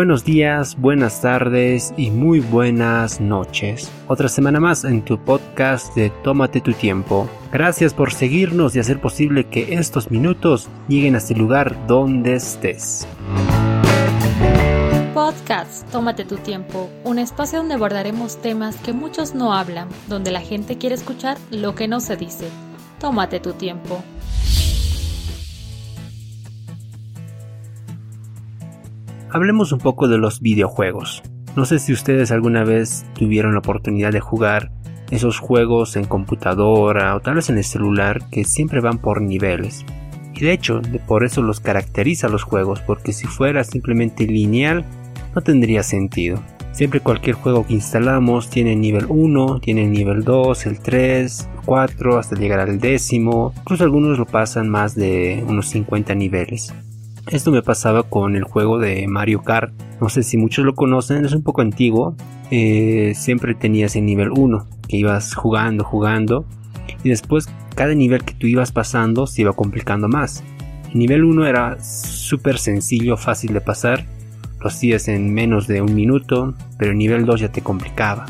Buenos días, buenas tardes y muy buenas noches. Otra semana más en tu podcast de Tómate tu tiempo. Gracias por seguirnos y hacer posible que estos minutos lleguen a este lugar donde estés. Podcast Tómate tu tiempo, un espacio donde abordaremos temas que muchos no hablan, donde la gente quiere escuchar lo que no se dice. Tómate tu tiempo. Hablemos un poco de los videojuegos. No sé si ustedes alguna vez tuvieron la oportunidad de jugar esos juegos en computadora o tal vez en el celular que siempre van por niveles. Y de hecho, por eso los caracteriza los juegos, porque si fuera simplemente lineal, no tendría sentido. Siempre cualquier juego que instalamos tiene nivel 1, tiene nivel 2, el 3, 4, hasta llegar al décimo. Incluso algunos lo pasan más de unos 50 niveles. Esto me pasaba con el juego de Mario Kart. No sé si muchos lo conocen, es un poco antiguo. Eh, siempre tenías el nivel 1, que ibas jugando, jugando. Y después cada nivel que tú ibas pasando se iba complicando más. El nivel 1 era súper sencillo, fácil de pasar. Lo hacías en menos de un minuto, pero el nivel 2 ya te complicaba.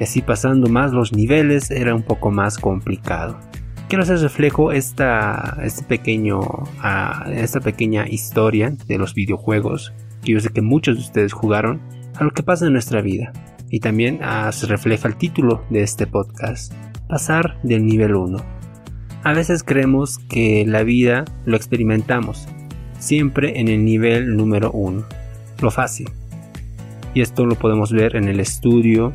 Y así pasando más los niveles era un poco más complicado quiero hacer reflejo esta, este pequeño, uh, esta pequeña historia de los videojuegos que yo sé que muchos de ustedes jugaron a lo que pasa en nuestra vida. Y también uh, se refleja el título de este podcast, pasar del nivel 1. A veces creemos que la vida lo experimentamos siempre en el nivel número 1, lo fácil. Y esto lo podemos ver en el estudio,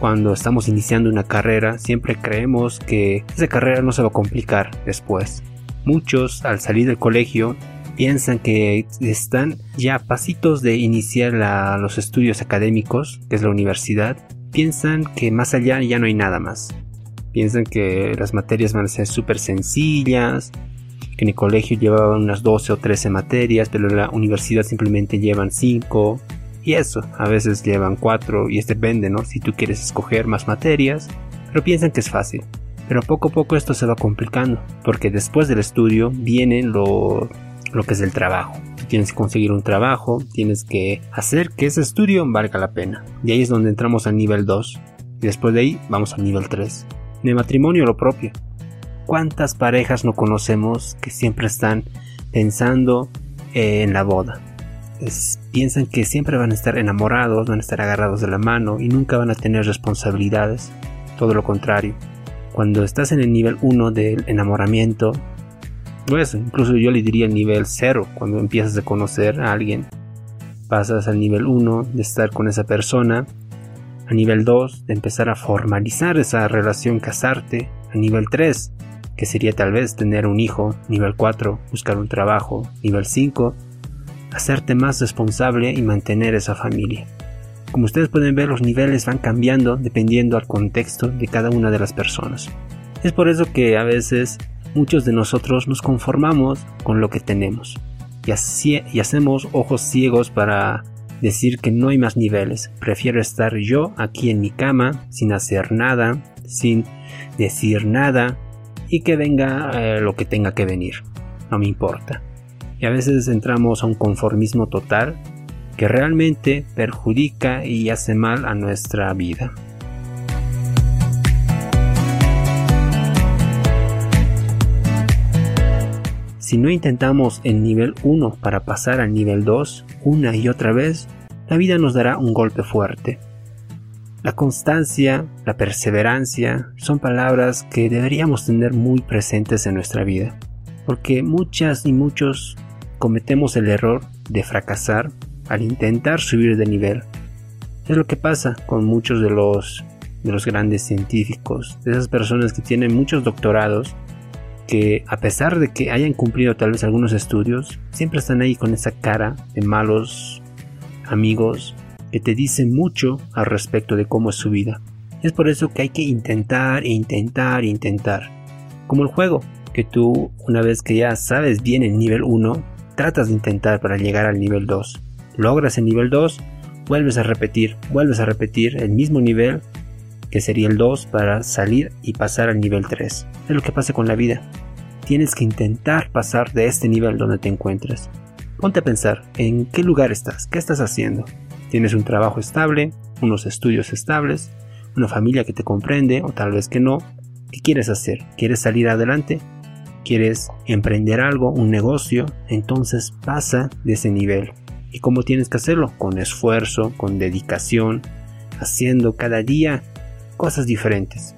cuando estamos iniciando una carrera, siempre creemos que esa carrera no se va a complicar después. Muchos al salir del colegio piensan que están ya a pasitos de iniciar los estudios académicos, que es la universidad. Piensan que más allá ya no hay nada más. Piensan que las materias van a ser súper sencillas, que en el colegio llevaban unas 12 o 13 materias, pero en la universidad simplemente llevan 5 y eso, a veces llevan cuatro y es depende, ¿no? Si tú quieres escoger más materias, pero piensan que es fácil. Pero poco a poco esto se va complicando, porque después del estudio viene lo, lo que es el trabajo. tienes que conseguir un trabajo, tienes que hacer que ese estudio valga la pena. Y ahí es donde entramos al nivel 2. Y después de ahí vamos al nivel 3. En el matrimonio lo propio. ¿Cuántas parejas no conocemos que siempre están pensando en la boda? Piensan que siempre van a estar enamorados, van a estar agarrados de la mano y nunca van a tener responsabilidades. Todo lo contrario. Cuando estás en el nivel 1 del enamoramiento, pues incluso yo le diría el nivel 0, cuando empiezas a conocer a alguien. Pasas al nivel 1 de estar con esa persona, a nivel 2 de empezar a formalizar esa relación, casarte, a nivel 3 que sería tal vez tener un hijo, nivel 4 buscar un trabajo, nivel 5 hacerte más responsable y mantener esa familia. Como ustedes pueden ver, los niveles van cambiando dependiendo al contexto de cada una de las personas. Es por eso que a veces muchos de nosotros nos conformamos con lo que tenemos y, así, y hacemos ojos ciegos para decir que no hay más niveles. Prefiero estar yo aquí en mi cama sin hacer nada, sin decir nada y que venga eh, lo que tenga que venir. No me importa y a veces entramos a un conformismo total que realmente perjudica y hace mal a nuestra vida. Si no intentamos el nivel 1 para pasar al nivel 2 una y otra vez, la vida nos dará un golpe fuerte. La constancia, la perseverancia son palabras que deberíamos tener muy presentes en nuestra vida, porque muchas y muchos cometemos el error de fracasar al intentar subir de nivel. Es lo que pasa con muchos de los, de los grandes científicos, de esas personas que tienen muchos doctorados, que a pesar de que hayan cumplido tal vez algunos estudios, siempre están ahí con esa cara de malos amigos que te dicen mucho al respecto de cómo es su vida. Es por eso que hay que intentar, intentar, intentar. Como el juego, que tú una vez que ya sabes bien el nivel 1, tratas de intentar para llegar al nivel 2. Logras el nivel 2, vuelves a repetir, vuelves a repetir el mismo nivel que sería el 2 para salir y pasar al nivel 3. Es lo que pasa con la vida. Tienes que intentar pasar de este nivel donde te encuentras. Ponte a pensar en qué lugar estás, qué estás haciendo. ¿Tienes un trabajo estable, unos estudios estables, una familia que te comprende o tal vez que no? ¿Qué quieres hacer? ¿Quieres salir adelante? ¿Quieres emprender algo, un negocio? Entonces pasa de ese nivel. ¿Y cómo tienes que hacerlo? Con esfuerzo, con dedicación, haciendo cada día cosas diferentes.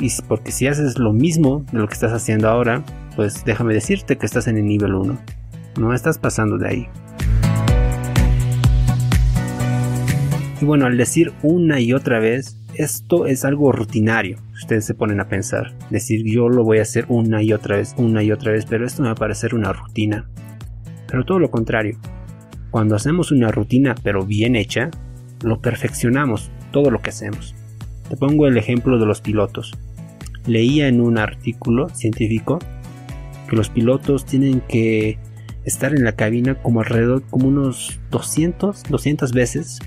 Y porque si haces lo mismo de lo que estás haciendo ahora, pues déjame decirte que estás en el nivel 1. No estás pasando de ahí. Y bueno, al decir una y otra vez, esto es algo rutinario. Ustedes se ponen a pensar, decir yo lo voy a hacer una y otra vez, una y otra vez, pero esto me va a parecer una rutina. Pero todo lo contrario. Cuando hacemos una rutina pero bien hecha, lo perfeccionamos todo lo que hacemos. Te pongo el ejemplo de los pilotos. Leía en un artículo científico que los pilotos tienen que estar en la cabina como alrededor como unos 200, 200 veces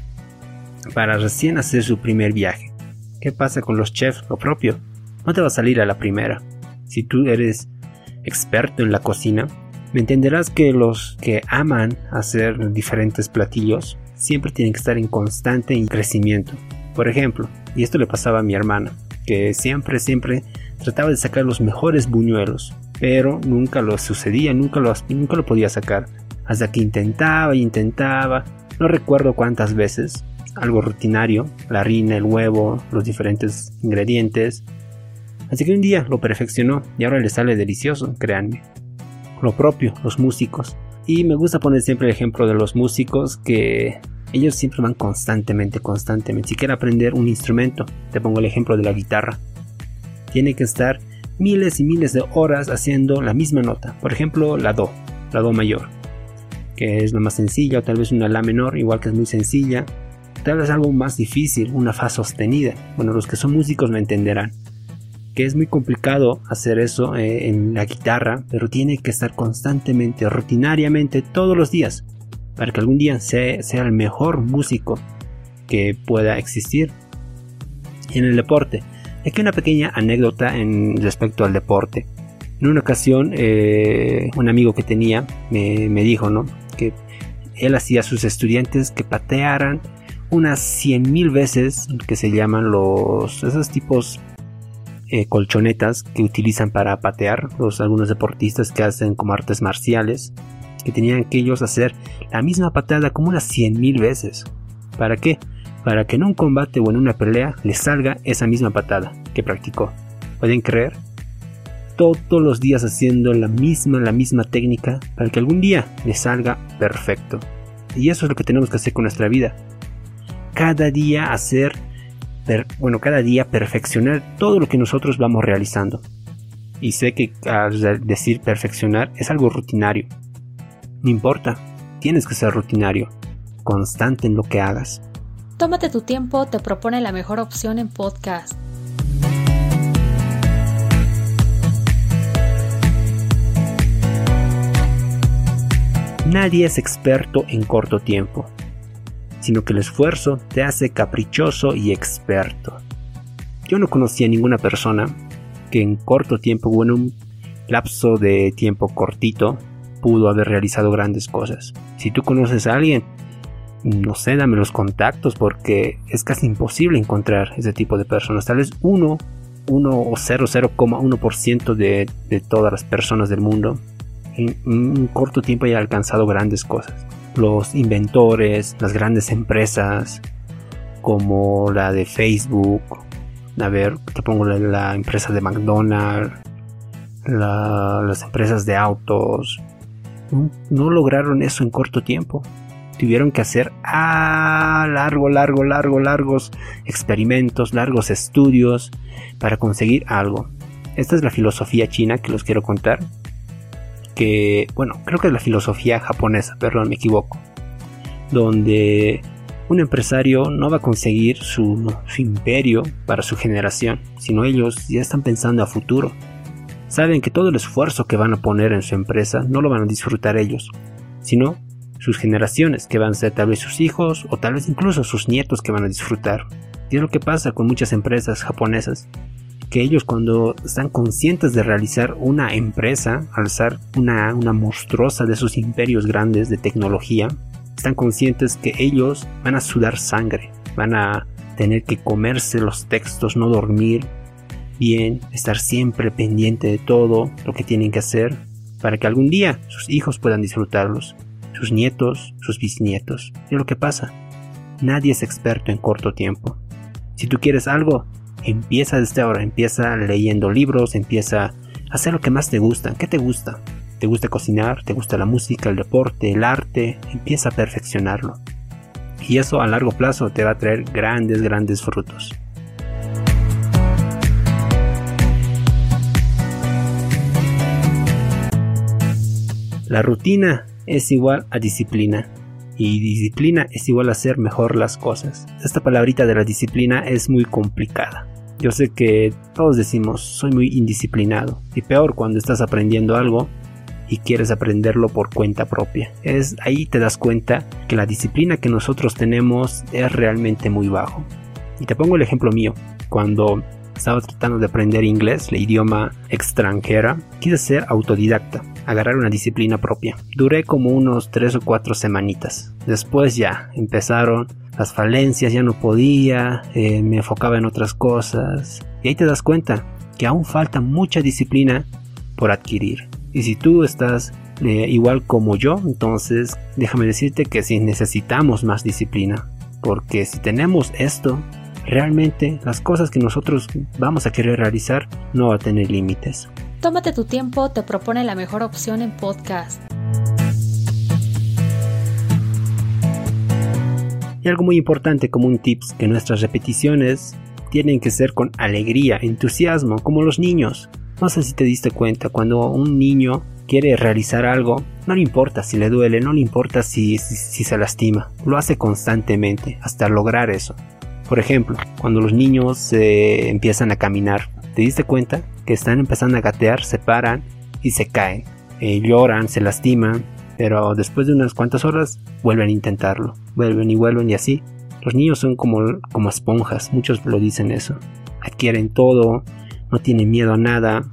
para recién hacer su primer viaje. ¿Qué pasa con los chefs? Lo propio. No te va a salir a la primera. Si tú eres experto en la cocina, me entenderás que los que aman hacer diferentes platillos siempre tienen que estar en constante crecimiento. Por ejemplo, y esto le pasaba a mi hermana, que siempre, siempre trataba de sacar los mejores buñuelos, pero nunca lo sucedía, nunca lo, nunca lo podía sacar. Hasta que intentaba y intentaba, no recuerdo cuántas veces, algo rutinario, la harina, el huevo, los diferentes ingredientes. Así que un día lo perfeccionó y ahora le sale delicioso, créanme. Lo propio, los músicos. Y me gusta poner siempre el ejemplo de los músicos que ellos siempre van constantemente, constantemente. Si quieren aprender un instrumento, te pongo el ejemplo de la guitarra. Tiene que estar miles y miles de horas haciendo la misma nota. Por ejemplo, la Do, la Do mayor, que es la más sencilla, o tal vez una La menor, igual que es muy sencilla. Tal vez algo más difícil, una Fa sostenida. Bueno, los que son músicos me entenderán. Que es muy complicado hacer eso eh, en la guitarra, pero tiene que estar constantemente, rutinariamente, todos los días para que algún día sea, el mejor músico que pueda existir. en el deporte, aquí una pequeña anécdota en respecto al deporte. En una ocasión, eh, un amigo que tenía me, dijo, ¿no? Que él hacía a sus estudiantes que patearan unas 100.000 veces, que se llaman los, esos tipos eh, colchonetas que utilizan para patear, los algunos deportistas que hacen como artes marciales, que tenían que ellos hacer la misma patada como unas 100.000 veces. ¿Para qué? Para que en un combate o en una pelea les salga esa misma patada que practicó. ¿Pueden creer? Todos los días haciendo la misma, la misma técnica para que algún día les salga perfecto. Y eso es lo que tenemos que hacer con nuestra vida. Cada día hacer, bueno, cada día perfeccionar todo lo que nosotros vamos realizando. Y sé que al decir perfeccionar es algo rutinario, no importa, tienes que ser rutinario, constante en lo que hagas. Tómate tu tiempo, te propone la mejor opción en podcast. Nadie es experto en corto tiempo, sino que el esfuerzo te hace caprichoso y experto. Yo no conocía a ninguna persona que en corto tiempo o en un lapso de tiempo cortito pudo haber realizado grandes cosas. Si tú conoces a alguien, no sé, dame los contactos porque es casi imposible encontrar ese tipo de personas. Tal vez uno, uno o 0,1% de, de todas las personas del mundo en un corto tiempo haya alcanzado grandes cosas. Los inventores, las grandes empresas como la de Facebook, a ver, te pongo la, empresa de McDonald's, las empresas de autos, no, lograron eso en corto tiempo. Tuvieron que hacer a largo, largo, largo, largos experimentos, largos estudios para conseguir algo. Esta es la filosofía china que los quiero contar. Que, bueno, creo que es la filosofía japonesa, perdón, me equivoco. Donde un empresario no va a conseguir su, su, imperio para su generación, sino ellos ya están pensando a futuro saben que todo el esfuerzo que van a poner en su empresa no lo van a disfrutar ellos, sino sus generaciones, que van a ser tal vez sus hijos o tal vez incluso sus nietos que van a disfrutar. Y es lo que pasa con muchas empresas japonesas, que ellos cuando están conscientes de realizar una empresa, alzar una, una monstruosa de sus imperios grandes de tecnología, están conscientes que ellos van a sudar sangre, van a tener que comerse los textos, no dormir bien, estar siempre pendiente de todo lo que tienen que hacer para que algún día sus hijos puedan disfrutarlos, sus nietos, sus bisnietos. Y lo que pasa, nadie es experto en corto tiempo. Si tú quieres algo, empieza desde ahora, empieza leyendo libros, empieza a hacer lo que más te gusta. ¿Qué te gusta? ¿Te gusta cocinar? ¿Te gusta la música, el deporte, el arte? Empieza a perfeccionarlo. Y eso a largo plazo te va a traer grandes, grandes frutos. La rutina es igual a disciplina y disciplina es igual a hacer mejor las cosas. Esta palabrita de la disciplina es muy complicada. Yo sé que todos decimos soy muy indisciplinado y peor cuando estás aprendiendo algo y quieres aprenderlo por cuenta propia. Es ahí te das cuenta que la disciplina que nosotros tenemos es realmente muy bajo. Y te pongo el ejemplo mío. Cuando estaba tratando de aprender inglés, la idioma extranjera, quise ser autodidacta agarrar una disciplina propia. Duré como unos 3 o 4 semanitas. Después ya empezaron las falencias, ya no podía, eh, me enfocaba en otras cosas. Y ahí te das cuenta que aún falta mucha disciplina por adquirir. Y si tú estás eh, igual como yo, entonces déjame decirte que si necesitamos más disciplina. Porque si tenemos esto, realmente las cosas que nosotros vamos a querer realizar no va a tener límites. Tómate tu tiempo te propone la mejor opción en podcast. Y algo muy importante como un tips que nuestras repeticiones tienen que ser con alegría, entusiasmo, como los niños. No sé si te diste cuenta, cuando un niño quiere realizar algo, no le importa si le duele, no le importa si, se lastima, lo hace constantemente hasta lograr eso. Por ejemplo, cuando los niños eh, empiezan a caminar, ¿te diste cuenta? que están empezando a gatear se paran y se caen. Eh, lloran, se lastiman, pero después de unas cuantas horas vuelven a intentarlo. Vuelven y vuelven y así. Los niños son como, como esponjas, muchos lo dicen eso. Adquieren todo, no tienen miedo a nada.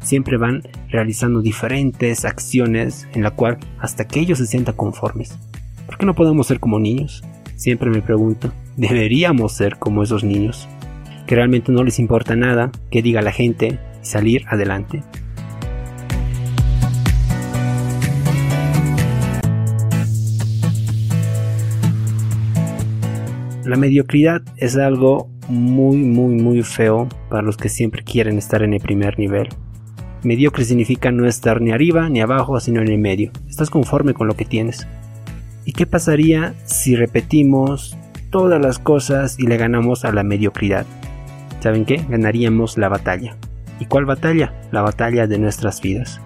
Siempre van realizando diferentes acciones en la cual hasta que ellos se sientan conformes. ¿Por qué no podemos ser como niños? Siempre me pregunto. Deberíamos ser como esos niños que realmente no les importa nada que diga la gente y salir adelante. La mediocridad es algo muy muy muy feo para los que siempre quieren estar en el primer nivel. Mediocre significa no estar ni arriba ni abajo, sino en el medio. Estás conforme con lo que tienes. ¿Y qué pasaría si repetimos todas las cosas y le ganamos a la mediocridad? ¿Saben qué? Ganaríamos la batalla. ¿Y cuál batalla? La batalla de nuestras vidas.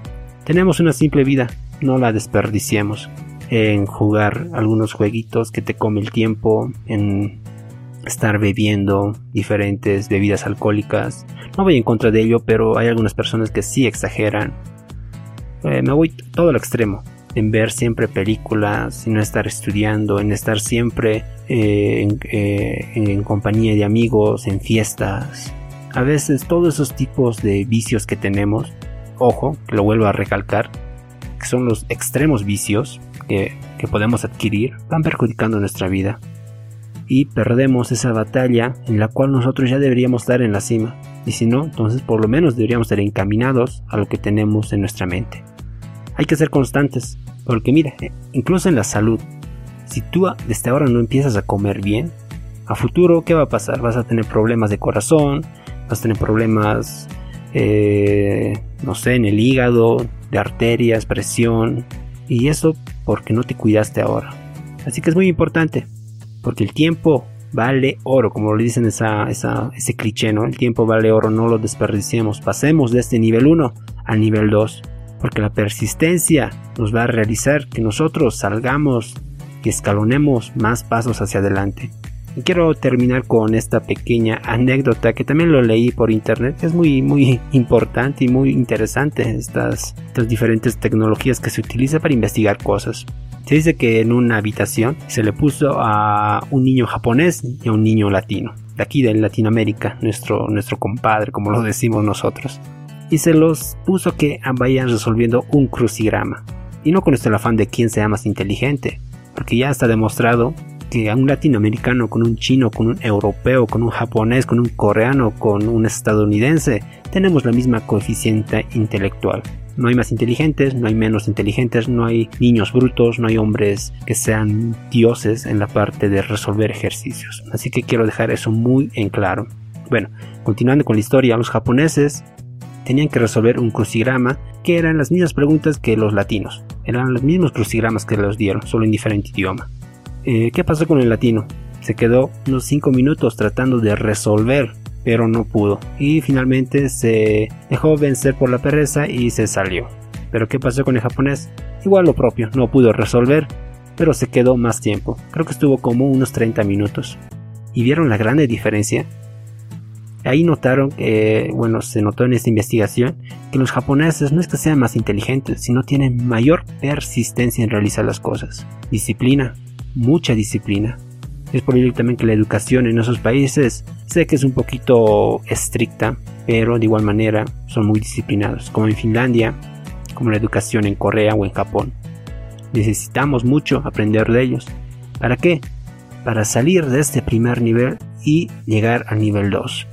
Tenemos una simple vida, no la desperdiciemos en jugar algunos jueguitos que te come el tiempo, en estar bebiendo diferentes bebidas alcohólicas. No voy en contra de ello, pero hay algunas personas que sí exageran. Eh, me voy todo al extremo en ver siempre películas, en no estar estudiando, en estar siempre eh, eh, en, compañía de amigos, en fiestas. A veces todos esos tipos de vicios que tenemos, ojo, que lo vuelvo a recalcar, que son los extremos vicios que, que podemos adquirir, van perjudicando nuestra vida. Y perdemos esa batalla en la cual nosotros ya deberíamos estar en la cima. Y si no, entonces por lo menos deberíamos estar encaminados a lo que tenemos en nuestra mente. Hay que ser constantes, porque mira, incluso en la salud, si tú desde ahora no empiezas a comer bien, a futuro, ¿qué va a pasar? Vas a tener problemas de corazón, vas a tener problemas, eh, no sé, en el hígado, de arterias, presión, y eso porque no te cuidaste ahora. Así que es muy importante, porque el tiempo vale oro, como lo dicen esa, ese cliché, ¿no? El tiempo vale oro, no lo desperdiciemos. Pasemos de este nivel 1 al nivel 2 porque la persistencia nos va a realizar que nosotros salgamos y escalonemos más pasos hacia adelante. Y quiero terminar con esta pequeña anécdota que también lo leí por internet. Es muy, muy importante y muy interesante estas, estas diferentes tecnologías que se utilizan para investigar cosas. Se dice que en una habitación se le puso a un niño japonés y a un niño latino. de aquí de Latinoamérica, nuestro, nuestro compadre, como lo decimos nosotros. Y se los puso que vayan resolviendo un crucigrama. Y no con este afán de quién sea más inteligente, porque ya está demostrado que a un latinoamericano con un chino, con un europeo, con un japonés, con un coreano, con un estadounidense, tenemos la misma coeficiente intelectual. No hay más inteligentes, no hay menos inteligentes, no hay niños brutos, no hay hombres que sean dioses en la parte de resolver ejercicios. Así que quiero dejar eso muy en claro. Bueno, continuando con la historia, los japoneses tenían que resolver un crucigrama que eran las mismas preguntas que los latinos. Eran los mismos crucigramas que los dieron, solo en diferente idioma. Eh, ¿Qué pasó con el latino? Se quedó unos 5 minutos tratando de resolver pero no pudo y finalmente se dejó vencer por la pereza y se salió. Pero ¿qué pasó con el japonés? Igual lo propio, no pudo resolver, pero se quedó más tiempo. Creo que estuvo como unos 30 minutos. ¿Y vieron la grande diferencia? Ahí notaron que, bueno, se notó en esta investigación que los japoneses no es que sean más inteligentes, sino tienen mayor persistencia en realizar las cosas. Disciplina, mucha disciplina. Es posible también que la educación en esos países sé que es un poquito estricta, pero de igual manera son muy disciplinados, como en Finlandia, como la educación en Corea o en Japón. Necesitamos mucho aprender de ellos. ¿Para qué? Para salir de este primer nivel y llegar al nivel 2.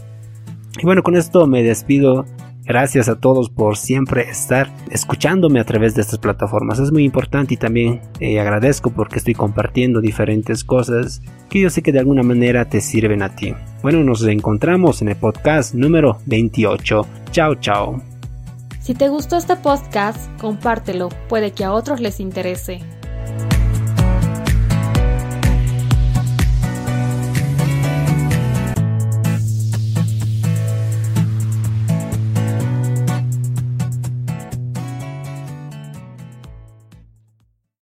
Y bueno, con esto me despido Gracias a todos por siempre estar escuchándome a través de estas plataformas. Es muy importante y también eh, agradezco porque estoy compartiendo diferentes cosas que yo sé que de alguna manera te sirven a ti. Bueno, nos encontramos en el podcast número 28. Chao, chao. Si te gustó este podcast, compártelo, puede que a otros les interese.